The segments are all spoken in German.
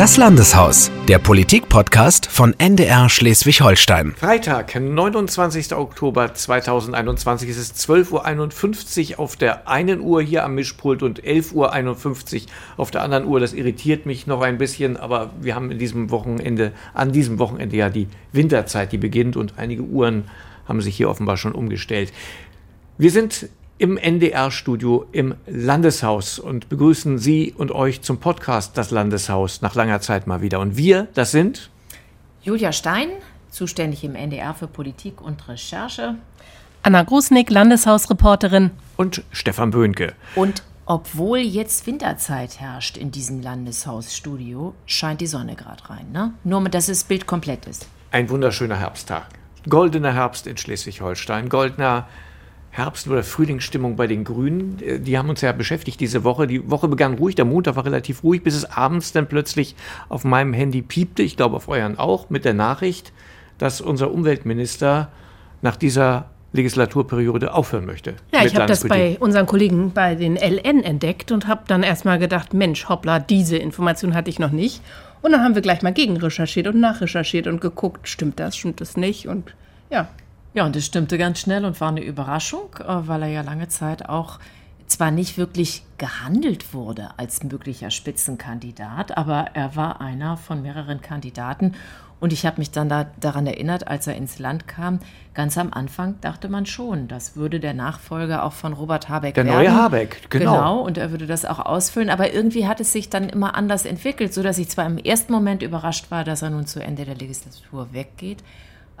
Das Landeshaus, der Politik-Podcast von NDR Schleswig-Holstein. Freitag, 29. Oktober 2021. Es ist 12.51 Uhr auf der einen Uhr hier am Mischpult und 11.51 Uhr auf der anderen Uhr. Das irritiert mich noch ein bisschen, aber wir haben in diesem Wochenende, an diesem Wochenende ja die Winterzeit, die beginnt und einige Uhren haben sich hier offenbar schon umgestellt. Wir sind im NDR-Studio im Landeshaus und begrüßen Sie und euch zum Podcast Das Landeshaus nach langer Zeit mal wieder. Und wir, das sind Julia Stein, zuständig im NDR für Politik und Recherche. Anna Grusnick, Landeshausreporterin. Und Stefan Böhnke. Und obwohl jetzt Winterzeit herrscht in diesem Landeshausstudio, scheint die Sonne gerade rein. Ne? Nur, dass das Bild komplett ist. Ein wunderschöner Herbsttag. Goldener Herbst in Schleswig-Holstein. Goldener Herbst- oder Frühlingsstimmung bei den Grünen. Äh, die haben uns ja beschäftigt diese Woche. Die Woche begann ruhig, der Montag war relativ ruhig, bis es abends dann plötzlich auf meinem Handy piepte, ich glaube auf euren auch, mit der Nachricht, dass unser Umweltminister nach dieser Legislaturperiode aufhören möchte. Ja, ich habe das bei unseren Kollegen bei den LN entdeckt und habe dann erstmal gedacht, Mensch, hoppla, diese Information hatte ich noch nicht. Und dann haben wir gleich mal gegenrecherchiert und nachrecherchiert und geguckt, stimmt das, stimmt das nicht und ja, ja, und das stimmte ganz schnell und war eine Überraschung, äh, weil er ja lange Zeit auch zwar nicht wirklich gehandelt wurde als möglicher Spitzenkandidat, aber er war einer von mehreren Kandidaten. Und ich habe mich dann da, daran erinnert, als er ins Land kam, ganz am Anfang dachte man schon, das würde der Nachfolger auch von Robert Habeck der werden. Der neue Habeck, genau. Genau, und er würde das auch ausfüllen. Aber irgendwie hat es sich dann immer anders entwickelt, sodass ich zwar im ersten Moment überrascht war, dass er nun zu Ende der Legislatur weggeht,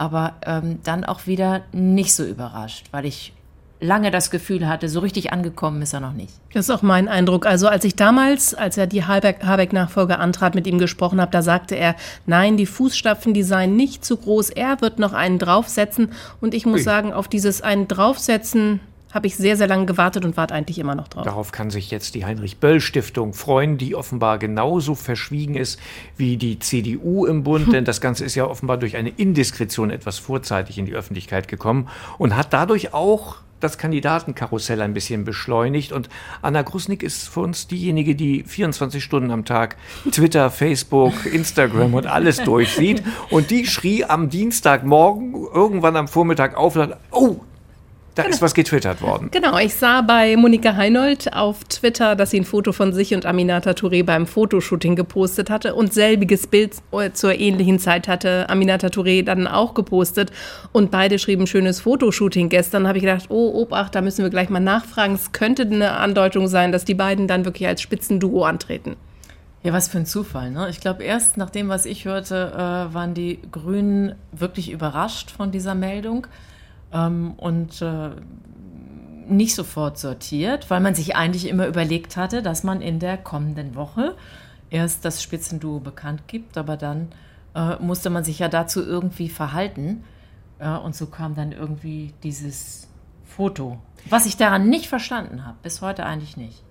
aber ähm, dann auch wieder nicht so überrascht, weil ich lange das Gefühl hatte, so richtig angekommen ist er noch nicht. Das ist auch mein Eindruck. Also als ich damals, als er die Habeck-Nachfolge antrat, mit ihm gesprochen habe, da sagte er, nein, die Fußstapfen, die seien nicht zu groß. Er wird noch einen draufsetzen. Und ich muss Ui. sagen, auf dieses einen draufsetzen habe ich sehr, sehr lange gewartet und warte eigentlich immer noch drauf. Darauf kann sich jetzt die Heinrich-Böll-Stiftung freuen, die offenbar genauso verschwiegen ist wie die CDU im Bund, denn das Ganze ist ja offenbar durch eine Indiskretion etwas vorzeitig in die Öffentlichkeit gekommen und hat dadurch auch das Kandidatenkarussell ein bisschen beschleunigt. Und Anna Grusnick ist für uns diejenige, die 24 Stunden am Tag Twitter, Facebook, Instagram und alles durchsieht. Und die schrie am Dienstagmorgen irgendwann am Vormittag auf, oh, da genau. ist was getwittert worden. Genau, ich sah bei Monika Heinold auf Twitter, dass sie ein Foto von sich und Aminata Touré beim Fotoshooting gepostet hatte und selbiges Bild zur ähnlichen Zeit hatte Aminata Touré dann auch gepostet und beide schrieben schönes Fotoshooting gestern. Da habe ich gedacht, oh, Obacht, da müssen wir gleich mal nachfragen. Es könnte eine Andeutung sein, dass die beiden dann wirklich als Spitzenduo antreten. Ja, was für ein Zufall. Ne? Ich glaube, erst nach dem, was ich hörte, äh, waren die Grünen wirklich überrascht von dieser Meldung ähm, und äh, nicht sofort sortiert, weil man sich eigentlich immer überlegt hatte, dass man in der kommenden Woche erst das Spitzenduo bekannt gibt, aber dann äh, musste man sich ja dazu irgendwie verhalten. Ja, und so kam dann irgendwie dieses Foto, was ich daran nicht verstanden habe, bis heute eigentlich nicht.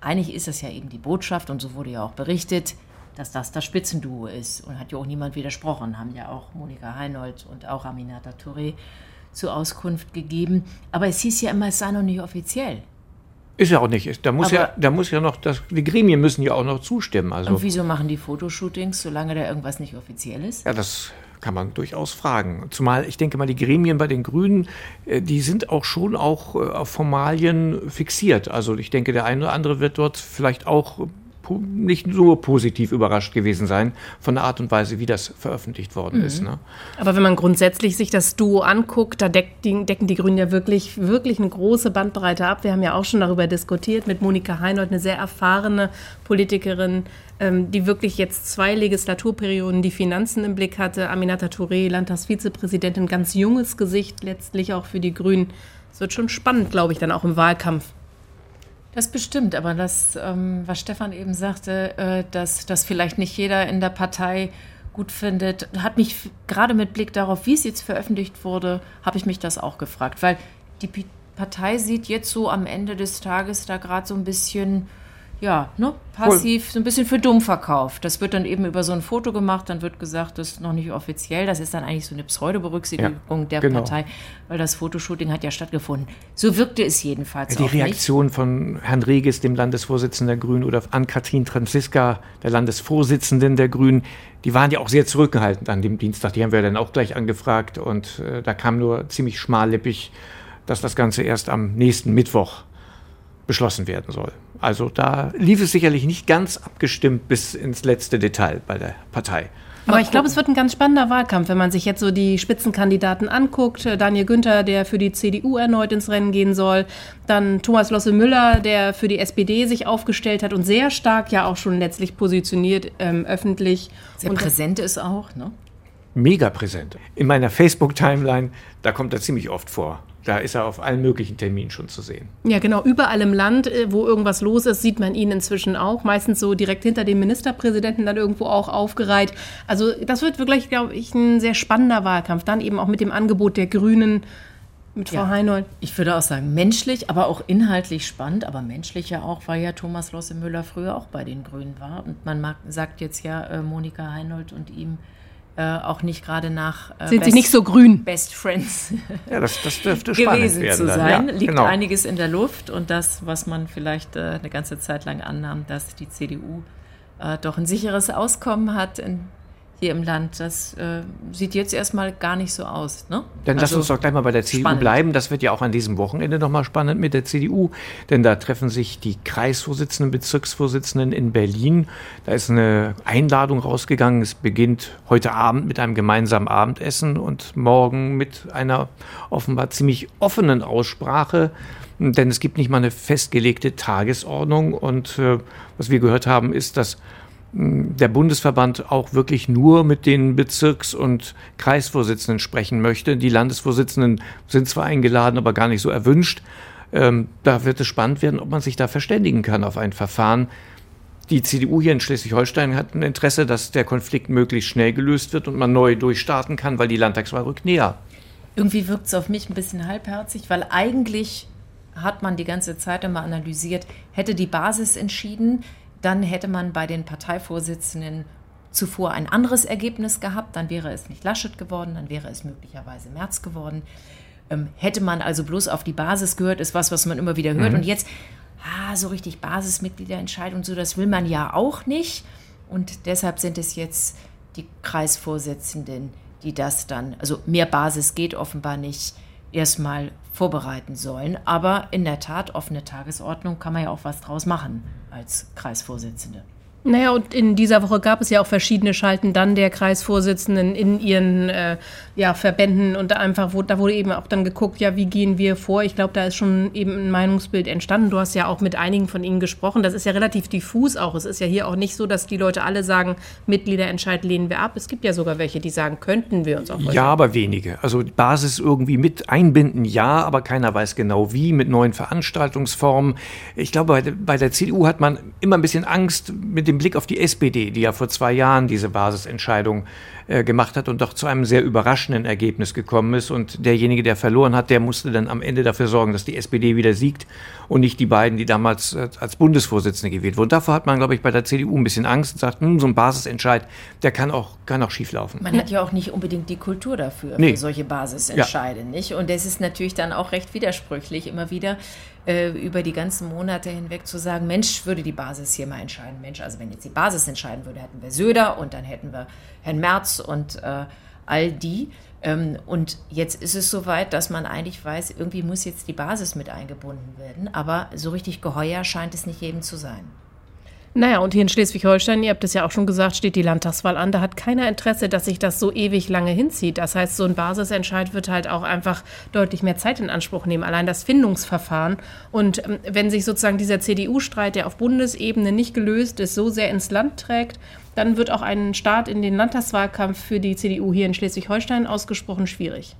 Eigentlich ist es ja eben die Botschaft, und so wurde ja auch berichtet, dass das das Spitzenduo ist. Und hat ja auch niemand widersprochen, haben ja auch Monika Heinold und auch Aminata Touré zur Auskunft gegeben. Aber es hieß ja immer, es sei noch nicht offiziell. Ist ja auch nicht. Da muss, ja, da muss ja noch, das, die Gremien müssen ja auch noch zustimmen. Also. Und wieso machen die Fotoshootings, solange da irgendwas nicht offiziell ist? Ja, das kann man durchaus fragen. Zumal ich denke mal, die Gremien bei den Grünen, äh, die sind auch schon auch äh, auf Formalien fixiert. Also ich denke, der eine oder andere wird dort vielleicht auch nicht nur positiv überrascht gewesen sein von der Art und Weise, wie das veröffentlicht worden mhm. ist. Ne? Aber wenn man grundsätzlich sich das Duo anguckt, da die, decken die Grünen ja wirklich, wirklich eine große Bandbreite ab. Wir haben ja auch schon darüber diskutiert mit Monika Heinold, eine sehr erfahrene Politikerin, ähm, die wirklich jetzt zwei Legislaturperioden die Finanzen im Blick hatte. Aminata Touré, Landtagsvizepräsidentin, ganz junges Gesicht letztlich auch für die Grünen. Es wird schon spannend, glaube ich, dann auch im Wahlkampf. Das bestimmt, aber das, ähm, was Stefan eben sagte, äh, dass das vielleicht nicht jeder in der Partei gut findet, hat mich gerade mit Blick darauf, wie es jetzt veröffentlicht wurde, habe ich mich das auch gefragt, weil die Partei sieht jetzt so am Ende des Tages da gerade so ein bisschen ja, ne, passiv, so ein bisschen für dumm verkauft. Das wird dann eben über so ein Foto gemacht, dann wird gesagt, das ist noch nicht offiziell, das ist dann eigentlich so eine Pseudo-Berücksichtigung ja, der genau. Partei, weil das Fotoshooting hat ja stattgefunden. So wirkte es jedenfalls Die Reaktion nicht. von Herrn Regis, dem Landesvorsitzenden der Grünen, oder an Katrin Franziska, der Landesvorsitzenden der Grünen, die waren ja auch sehr zurückgehalten an dem Dienstag. Die haben wir dann auch gleich angefragt und äh, da kam nur ziemlich schmallippig, dass das Ganze erst am nächsten Mittwoch beschlossen werden soll. Also da lief es sicherlich nicht ganz abgestimmt bis ins letzte Detail bei der Partei. Aber ich glaube, es wird ein ganz spannender Wahlkampf, wenn man sich jetzt so die Spitzenkandidaten anguckt. Daniel Günther, der für die CDU erneut ins Rennen gehen soll. Dann Thomas Losse Müller, der für die SPD sich aufgestellt hat und sehr stark ja auch schon letztlich positioniert ähm, öffentlich. Sehr und präsent ist auch, ne? Mega präsent. In meiner Facebook-Timeline, da kommt er ziemlich oft vor. Da ist er auf allen möglichen Terminen schon zu sehen. Ja, genau. Überall im Land, äh, wo irgendwas los ist, sieht man ihn inzwischen auch. Meistens so direkt hinter dem Ministerpräsidenten dann irgendwo auch aufgereiht. Also das wird wirklich, glaube ich, ein sehr spannender Wahlkampf. Dann eben auch mit dem Angebot der Grünen mit Frau ja, Heinold. Ich würde auch sagen, menschlich, aber auch inhaltlich spannend, aber menschlich ja auch, weil ja Thomas Losse Müller früher auch bei den Grünen war. Und man mag, sagt jetzt ja, äh, Monika Heinold und ihm äh, auch nicht gerade nach äh, sind Best, sie nicht so grün? Best Friends ja das, das dürfte gewesen werden zu sein. Ja, liegt genau. einiges in der Luft und das was man vielleicht äh, eine ganze Zeit lang annahm dass die CDU äh, doch ein sicheres Auskommen hat in hier im Land. Das äh, sieht jetzt erstmal gar nicht so aus. Ne? Dann also, lass uns doch gleich mal bei der CDU spannend. bleiben. Das wird ja auch an diesem Wochenende nochmal spannend mit der CDU, denn da treffen sich die Kreisvorsitzenden, Bezirksvorsitzenden in Berlin. Da ist eine Einladung rausgegangen. Es beginnt heute Abend mit einem gemeinsamen Abendessen und morgen mit einer offenbar ziemlich offenen Aussprache denn es gibt nicht mal eine festgelegte Tagesordnung. Und äh, was wir gehört haben, ist, dass der Bundesverband auch wirklich nur mit den Bezirks- und Kreisvorsitzenden sprechen möchte. Die Landesvorsitzenden sind zwar eingeladen, aber gar nicht so erwünscht. Ähm, da wird es spannend werden, ob man sich da verständigen kann auf ein Verfahren. Die CDU hier in Schleswig-Holstein hat ein Interesse, dass der Konflikt möglichst schnell gelöst wird und man neu durchstarten kann, weil die Landtagswahl rückt näher. Irgendwie wirkt es auf mich ein bisschen halbherzig, weil eigentlich hat man die ganze Zeit immer analysiert, hätte die Basis entschieden, dann hätte man bei den Parteivorsitzenden zuvor ein anderes Ergebnis gehabt, dann wäre es nicht Laschet geworden, dann wäre es möglicherweise März geworden. Ähm, hätte man also bloß auf die Basis gehört, ist was, was man immer wieder hört. Mhm. Und jetzt, ah, so richtig Basismitgliederentscheidung, so das will man ja auch nicht. Und deshalb sind es jetzt die Kreisvorsitzenden, die das dann, also mehr Basis geht offenbar nicht, erstmal vorbereiten sollen. Aber in der Tat, offene Tagesordnung kann man ja auch was draus machen als Kreisvorsitzende. Naja, und in dieser Woche gab es ja auch verschiedene Schalten dann der Kreisvorsitzenden in ihren äh, ja, Verbänden und einfach, wo, da wurde eben auch dann geguckt, ja, wie gehen wir vor? Ich glaube, da ist schon eben ein Meinungsbild entstanden. Du hast ja auch mit einigen von ihnen gesprochen. Das ist ja relativ diffus auch. Es ist ja hier auch nicht so, dass die Leute alle sagen, Mitgliederentscheid lehnen wir ab. Es gibt ja sogar welche, die sagen, könnten wir uns auch. Ja, aber wenige. Also die Basis irgendwie mit einbinden, ja, aber keiner weiß genau wie, mit neuen Veranstaltungsformen. Ich glaube, bei, bei der CDU hat man immer ein bisschen Angst mit dem Blick auf die SPD, die ja vor zwei Jahren diese Basisentscheidung äh, gemacht hat und doch zu einem sehr überraschenden Ergebnis gekommen ist. Und derjenige, der verloren hat, der musste dann am Ende dafür sorgen, dass die SPD wieder siegt und nicht die beiden, die damals äh, als Bundesvorsitzende gewählt wurden. Davor hat man, glaube ich, bei der CDU ein bisschen Angst und sagt, hm, so ein Basisentscheid, der kann auch, kann auch schieflaufen. Man hat ja auch nicht unbedingt die Kultur dafür, nee. für solche Basisentscheide, ja. nicht? Und es ist natürlich dann auch recht widersprüchlich, immer wieder äh, über die ganzen Monate hinweg zu sagen, Mensch, würde die Basis hier mal entscheiden. Mensch, also wenn jetzt die Basis entscheiden würde, hätten wir Söder und dann hätten wir Herrn Merz und äh, all die. Ähm, und jetzt ist es soweit, dass man eigentlich weiß, irgendwie muss jetzt die Basis mit eingebunden werden. Aber so richtig geheuer scheint es nicht jedem zu sein. Naja, und hier in Schleswig-Holstein, ihr habt es ja auch schon gesagt, steht die Landtagswahl an. Da hat keiner Interesse, dass sich das so ewig lange hinzieht. Das heißt, so ein Basisentscheid wird halt auch einfach deutlich mehr Zeit in Anspruch nehmen. Allein das Findungsverfahren. Und ähm, wenn sich sozusagen dieser CDU-Streit, der auf Bundesebene nicht gelöst ist, so sehr ins Land trägt, dann wird auch ein Start in den Landtagswahlkampf für die CDU hier in Schleswig-Holstein ausgesprochen schwierig.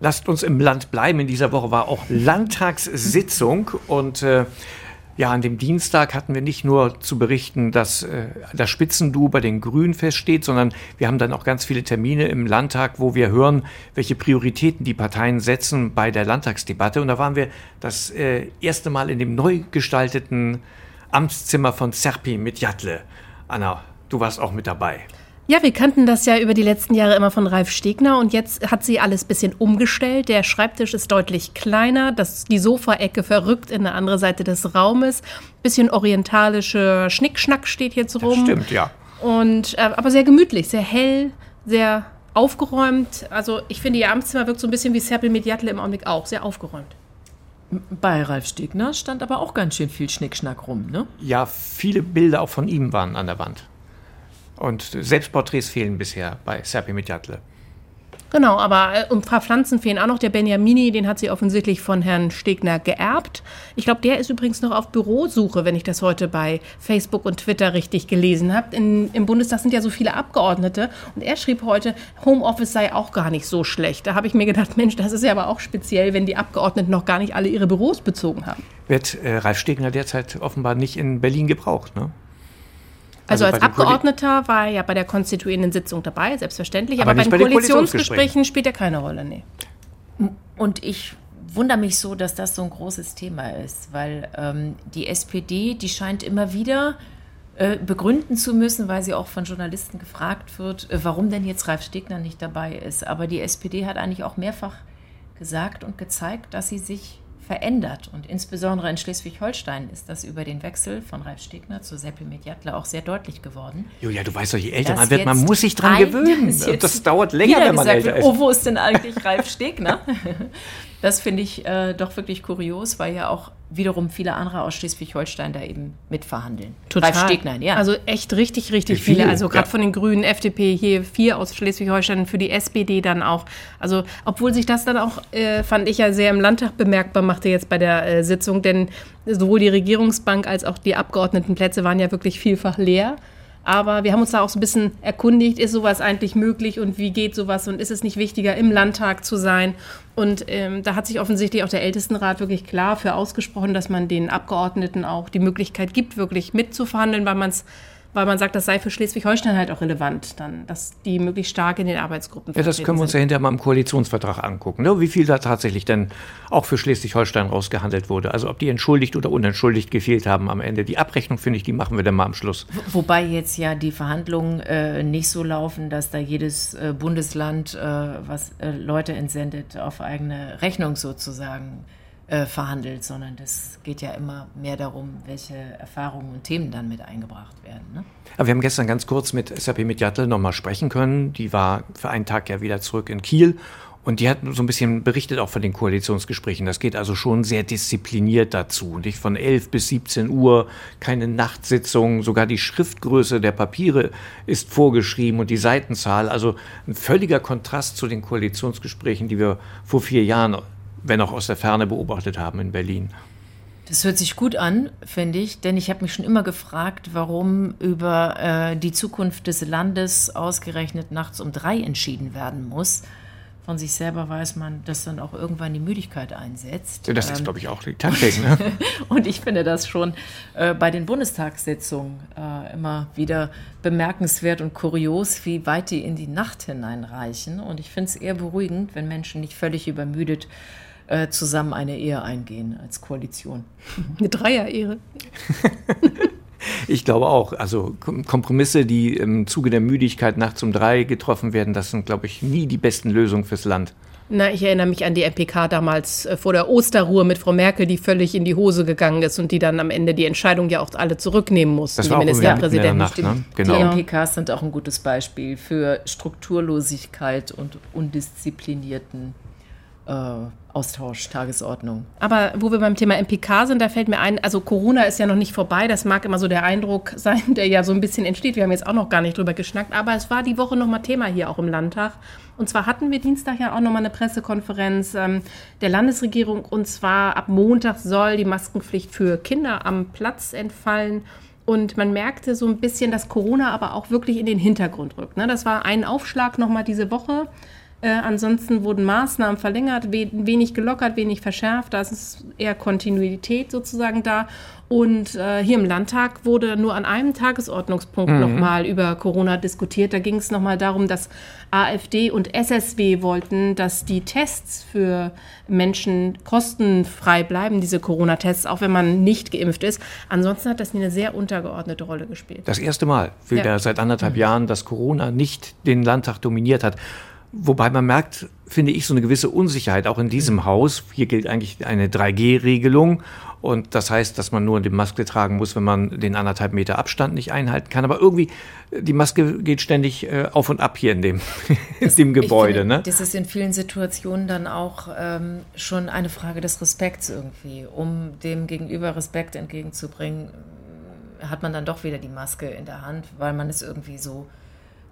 Lasst uns im Land bleiben. In dieser Woche war auch Landtagssitzung und äh, ja, an dem Dienstag hatten wir nicht nur zu berichten, dass äh, das Spitzendu bei den Grünen feststeht, sondern wir haben dann auch ganz viele Termine im Landtag, wo wir hören, welche Prioritäten die Parteien setzen bei der Landtagsdebatte. Und da waren wir das äh, erste Mal in dem neu gestalteten Amtszimmer von Serpi mit Jatle. Anna, du warst auch mit dabei. Ja, wir kannten das ja über die letzten Jahre immer von Ralf Stegner und jetzt hat sie alles ein bisschen umgestellt. Der Schreibtisch ist deutlich kleiner, das, die Sofaecke verrückt in der andere Seite des Raumes. Bisschen orientalische Schnickschnack steht jetzt rum. Das stimmt, ja. Und, äh, aber sehr gemütlich, sehr hell, sehr aufgeräumt. Also ich finde, ihr Amtszimmer wirkt so ein bisschen wie Serpil Mediatle im Augenblick auch, sehr aufgeräumt. Bei Ralf Stegner stand aber auch ganz schön viel Schnickschnack rum, ne? Ja, viele Bilder auch von ihm waren an der Wand. Und Selbstporträts fehlen bisher bei Serpi Mitjatle. Genau, aber äh, ein paar Pflanzen fehlen auch noch. Der Benjamini, den hat sie offensichtlich von Herrn Stegner geerbt. Ich glaube, der ist übrigens noch auf Bürosuche, wenn ich das heute bei Facebook und Twitter richtig gelesen habe. Im Bundestag sind ja so viele Abgeordnete und er schrieb heute, Homeoffice sei auch gar nicht so schlecht. Da habe ich mir gedacht, Mensch, das ist ja aber auch speziell, wenn die Abgeordneten noch gar nicht alle ihre Büros bezogen haben. Wird äh, Ralf Stegner derzeit offenbar nicht in Berlin gebraucht, ne? Also, also als Abgeordneter war er ja bei der konstituierenden Sitzung dabei, selbstverständlich, aber, aber bei den Koalitionsgesprächen spielt er keine Rolle, nee. Und ich wundere mich so, dass das so ein großes Thema ist, weil ähm, die SPD, die scheint immer wieder äh, begründen zu müssen, weil sie auch von Journalisten gefragt wird, äh, warum denn jetzt Ralf Stegner nicht dabei ist. Aber die SPD hat eigentlich auch mehrfach gesagt und gezeigt, dass sie sich verändert. Und insbesondere in Schleswig-Holstein ist das über den Wechsel von Ralf Stegner zu Seppi Mediatler auch sehr deutlich geworden. Julia, du weißt doch, je älter man wird, man muss sich dran gewöhnen. Das dauert länger, wenn man älter ist. Oh, wo ist denn eigentlich Ralf Stegner? Das finde ich äh, doch wirklich kurios, weil ja auch wiederum viele andere aus Schleswig-Holstein da eben mitverhandeln. Total. Ralf Stegner, ja. Also echt richtig, richtig viele. Also gerade ja. von den Grünen, FDP hier vier aus Schleswig-Holstein, für die SPD dann auch. Also obwohl sich das dann auch, äh, fand ich ja sehr im Landtag bemerkbar machte jetzt bei der äh, Sitzung, denn sowohl die Regierungsbank als auch die Abgeordnetenplätze waren ja wirklich vielfach leer. Aber wir haben uns da auch so ein bisschen erkundigt, ist sowas eigentlich möglich und wie geht sowas und ist es nicht wichtiger, im Landtag zu sein? Und ähm, da hat sich offensichtlich auch der Ältestenrat wirklich klar für ausgesprochen, dass man den Abgeordneten auch die Möglichkeit gibt, wirklich mitzuverhandeln, weil man es weil man sagt, das sei für Schleswig-Holstein halt auch relevant, dann, dass die möglichst stark in den Arbeitsgruppen Ja, das können wir uns ja hinterher mal im Koalitionsvertrag angucken, ne? wie viel da tatsächlich denn auch für Schleswig-Holstein rausgehandelt wurde. Also ob die entschuldigt oder unentschuldigt gefehlt haben am Ende. Die Abrechnung, finde ich, die machen wir dann mal am Schluss. Wobei jetzt ja die Verhandlungen äh, nicht so laufen, dass da jedes äh, Bundesland, äh, was äh, Leute entsendet, auf eigene Rechnung sozusagen äh, verhandelt, sondern das geht ja immer mehr darum, welche Erfahrungen und Themen dann mit eingebracht werden. Ne? Aber wir haben gestern ganz kurz mit SAP Mediatel nochmal sprechen können. Die war für einen Tag ja wieder zurück in Kiel und die hat so ein bisschen berichtet auch von den Koalitionsgesprächen. Das geht also schon sehr diszipliniert dazu. Nicht von 11 bis 17 Uhr, keine Nachtsitzung, sogar die Schriftgröße der Papiere ist vorgeschrieben und die Seitenzahl. Also ein völliger Kontrast zu den Koalitionsgesprächen, die wir vor vier Jahren wenn auch aus der Ferne beobachtet haben in Berlin. Das hört sich gut an, finde ich, denn ich habe mich schon immer gefragt, warum über äh, die Zukunft des Landes ausgerechnet nachts um drei entschieden werden muss. Von sich selber weiß man, dass dann auch irgendwann die Müdigkeit einsetzt. Ja, das ist, ähm, glaube ich, auch die Taktik. Ne? und ich finde das schon äh, bei den Bundestagssitzungen äh, immer wieder bemerkenswert und kurios, wie weit die in die Nacht hineinreichen. Und ich finde es eher beruhigend, wenn Menschen nicht völlig übermüdet äh, zusammen eine Ehe eingehen als Koalition. Eine Dreier-Ehe. Ich glaube auch. Also Kompromisse, die im Zuge der Müdigkeit nachts um drei getroffen werden, das sind, glaube ich, nie die besten Lösungen fürs Land. Na, ich erinnere mich an die MPK damals äh, vor der Osterruhe mit Frau Merkel, die völlig in die Hose gegangen ist und die dann am Ende die Entscheidung ja auch alle zurücknehmen mussten, das war die Ministerpräsidenten. Nacht, ne? genau. Die MPKs sind auch ein gutes Beispiel für Strukturlosigkeit und undisziplinierten äh, Austausch, Tagesordnung. Aber wo wir beim Thema MPK sind, da fällt mir ein, also Corona ist ja noch nicht vorbei, das mag immer so der Eindruck sein, der ja so ein bisschen entsteht. Wir haben jetzt auch noch gar nicht drüber geschnackt, aber es war die Woche nochmal Thema hier auch im Landtag. Und zwar hatten wir Dienstag ja auch nochmal eine Pressekonferenz ähm, der Landesregierung und zwar ab Montag soll die Maskenpflicht für Kinder am Platz entfallen. Und man merkte so ein bisschen, dass Corona aber auch wirklich in den Hintergrund rückt. Ne? Das war ein Aufschlag nochmal diese Woche Äh, ansonsten wurden Maßnahmen verlängert, we wenig gelockert, wenig verschärft. Da ist eher Kontinuität sozusagen da. Und äh, hier im Landtag wurde nur an einem Tagesordnungspunkt mhm. nochmal über Corona diskutiert. Da ging es nochmal darum, dass AfD und SSW wollten, dass die Tests für Menschen kostenfrei bleiben, diese Corona-Tests, auch wenn man nicht geimpft ist. Ansonsten hat das eine sehr untergeordnete Rolle gespielt. Das erste Mal wieder ja. seit anderthalb mhm. Jahren, dass Corona nicht den Landtag dominiert hat. Wobei man merkt, finde ich, so eine gewisse Unsicherheit auch in diesem Haus. Hier gilt eigentlich eine 3G-Regelung. Und das heißt, dass man nur die Maske tragen muss, wenn man den anderthalb Meter Abstand nicht einhalten kann. Aber irgendwie, die Maske geht ständig äh, auf und ab hier in dem, in dem Gebäude. Finde, ne? Das ist in vielen Situationen dann auch ähm, schon eine Frage des Respekts irgendwie. Um dem Gegenüber Respekt entgegenzubringen, hat man dann doch wieder die Maske in der Hand, weil man es irgendwie so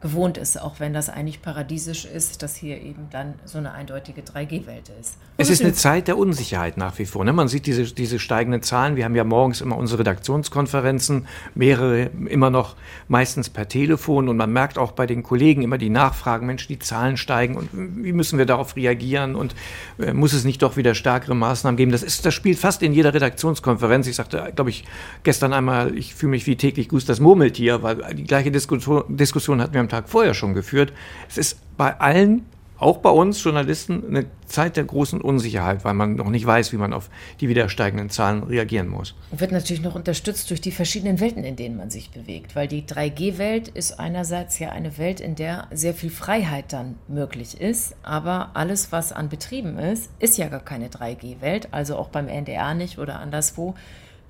gewohnt ist, auch wenn das eigentlich paradiesisch ist, dass hier eben dann so eine eindeutige 3G-Welt ist. Es ist eine Zeit der Unsicherheit nach wie vor. Ne? Man sieht diese, diese steigenden Zahlen. Wir haben ja morgens immer unsere Redaktionskonferenzen, mehrere immer noch meistens per Telefon. Und man merkt auch bei den Kollegen immer die Nachfragen, Mensch, die Zahlen steigen und wie müssen wir darauf reagieren und äh, muss es nicht doch wieder stärkere Maßnahmen geben? Das, ist, das spielt fast in jeder Redaktionskonferenz. Ich sagte, glaube ich, gestern einmal, ich fühle mich wie täglich das Murmeltier, weil die gleiche Diskussion, Diskussion hatten wir am Tag vorher schon geführt. Es ist bei allen, auch bei uns Journalisten, eine Zeit der großen Unsicherheit, weil man noch nicht weiß, wie man auf die wieder steigenden Zahlen reagieren muss. Wird natürlich noch unterstützt durch die verschiedenen Welten, in denen man sich bewegt, weil die 3G-Welt ist einerseits ja eine Welt, in der sehr viel Freiheit dann möglich ist, aber alles, was an Betrieben ist, ist ja gar keine 3G-Welt, also auch beim NDR nicht oder anderswo,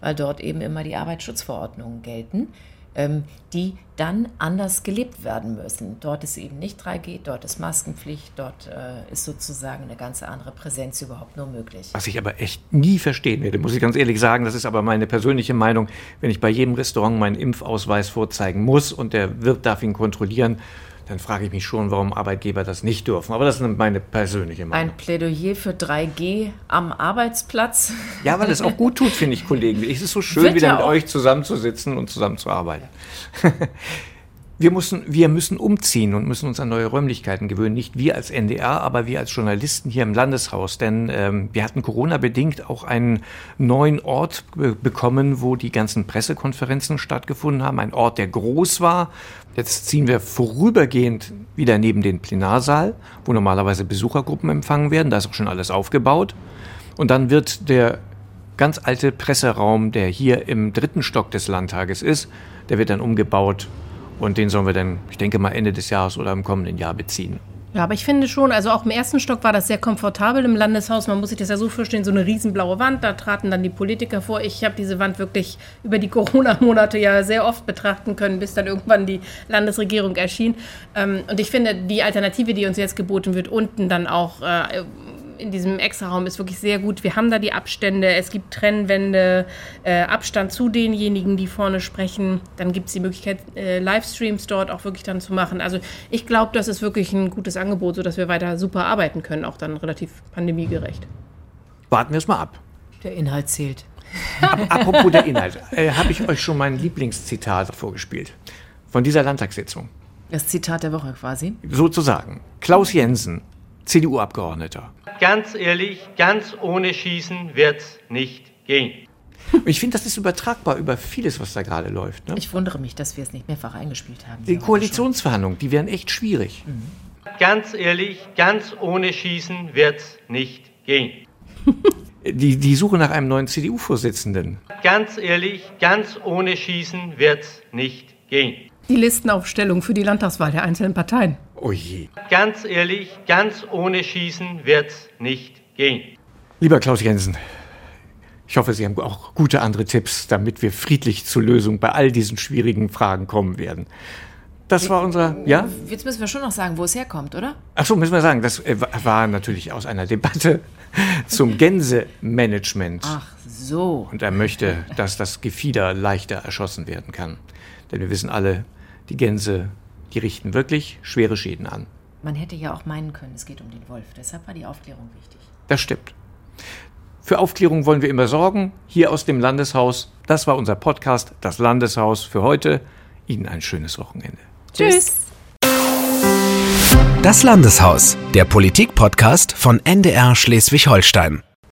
weil dort eben immer die Arbeitsschutzverordnungen gelten die dann anders gelebt werden müssen. Dort ist eben nicht 3G, dort ist Maskenpflicht, dort äh, ist sozusagen eine ganz andere Präsenz überhaupt nur möglich. Was ich aber echt nie verstehen werde, muss ich ganz ehrlich sagen, das ist aber meine persönliche Meinung, wenn ich bei jedem Restaurant meinen Impfausweis vorzeigen muss und der Wirt darf ihn kontrollieren, dann frage ich mich schon, warum Arbeitgeber das nicht dürfen. Aber das ist meine persönliche Meinung. Ein Plädoyer für 3G am Arbeitsplatz. Ja, weil es auch gut tut, finde ich, Kollegen. Es ist so schön, Wird wieder ja mit euch zusammenzusitzen und zusammenzuarbeiten. wir, müssen, wir müssen umziehen und müssen uns an neue Räumlichkeiten gewöhnen. Nicht wir als NDR, aber wir als Journalisten hier im Landeshaus. Denn ähm, wir hatten Corona-bedingt auch einen neuen Ort bekommen, wo die ganzen Pressekonferenzen stattgefunden haben. Ein Ort, der groß war. Jetzt ziehen wir vorübergehend wieder neben den Plenarsaal, wo normalerweise Besuchergruppen empfangen werden. Da ist auch schon alles aufgebaut. Und dann wird der ganz alte Presseraum, der hier im dritten Stock des Landtages ist, der wird dann umgebaut und den sollen wir dann, ich denke mal, Ende des Jahres oder im kommenden Jahr beziehen. Ja, aber ich finde schon, also auch im ersten Stock war das sehr komfortabel im Landeshaus. Man muss sich das ja so vorstellen, so eine riesenblaue Wand, da traten dann die Politiker vor. Ich habe diese Wand wirklich über die Corona-Monate ja sehr oft betrachten können, bis dann irgendwann die Landesregierung erschien. Ähm, und ich finde, die Alternative, die uns jetzt geboten wird, unten dann auch äh, in diesem Extraraum ist wirklich sehr gut. Wir haben da die Abstände, es gibt Trennwände, äh, Abstand zu denjenigen, die vorne sprechen. Dann gibt es die Möglichkeit, äh, Livestreams dort auch wirklich dann zu machen. Also ich glaube, das ist wirklich ein gutes Angebot, sodass wir weiter super arbeiten können, auch dann relativ pandemiegerecht. Warten wir es mal ab. Der Inhalt zählt. Apropos der Inhalt, äh, habe ich euch schon mein Lieblingszitat vorgespielt von dieser Landtagssitzung. Das Zitat der Woche quasi. Sozusagen. Klaus Jensen, CDU-Abgeordneter. Ganz ehrlich, ganz ohne Schießen wird's nicht gehen. ich finde, das ist übertragbar über vieles, was da gerade läuft. Ne? Ich wundere mich, dass wir es nicht mehrfach eingespielt haben. Die Koalitionsverhandlungen, die wären echt schwierig. Mhm. Ganz ehrlich, ganz ohne Schießen wird's nicht gehen. Die, die Suche nach einem neuen CDU-Vorsitzenden. Ganz ehrlich, ganz ohne Schießen wird's nicht gehen die Listenaufstellung für die Landtagswahl der einzelnen Parteien. Oh je. Ganz ehrlich, ganz ohne Schießen wird's nicht gehen. Lieber Klaus Jensen, ich hoffe, Sie haben auch gute andere Tipps, damit wir friedlich zur Lösung bei all diesen schwierigen Fragen kommen werden. Das war unser, ja? Jetzt müssen wir schon noch sagen, wo es herkommt, oder? Ach so, müssen wir sagen, das äh, war natürlich aus einer Debatte zum Gänsemanagement. Ach so. Und er möchte, dass das Gefieder leichter erschossen werden kann. Denn wir wissen alle, die Gänse, die richten wirklich schwere Schäden an. Man hätte ja auch meinen können, es geht um den Wolf. Deshalb war die Aufklärung wichtig. Das stimmt. Für Aufklärung wollen wir immer sorgen. Hier aus dem Landeshaus. Das war unser Podcast, das Landeshaus für heute. Ihnen ein schönes Wochenende. Tschüss. Tschüss. Das Landeshaus, der Politik-Podcast von NDR Schleswig-Holstein.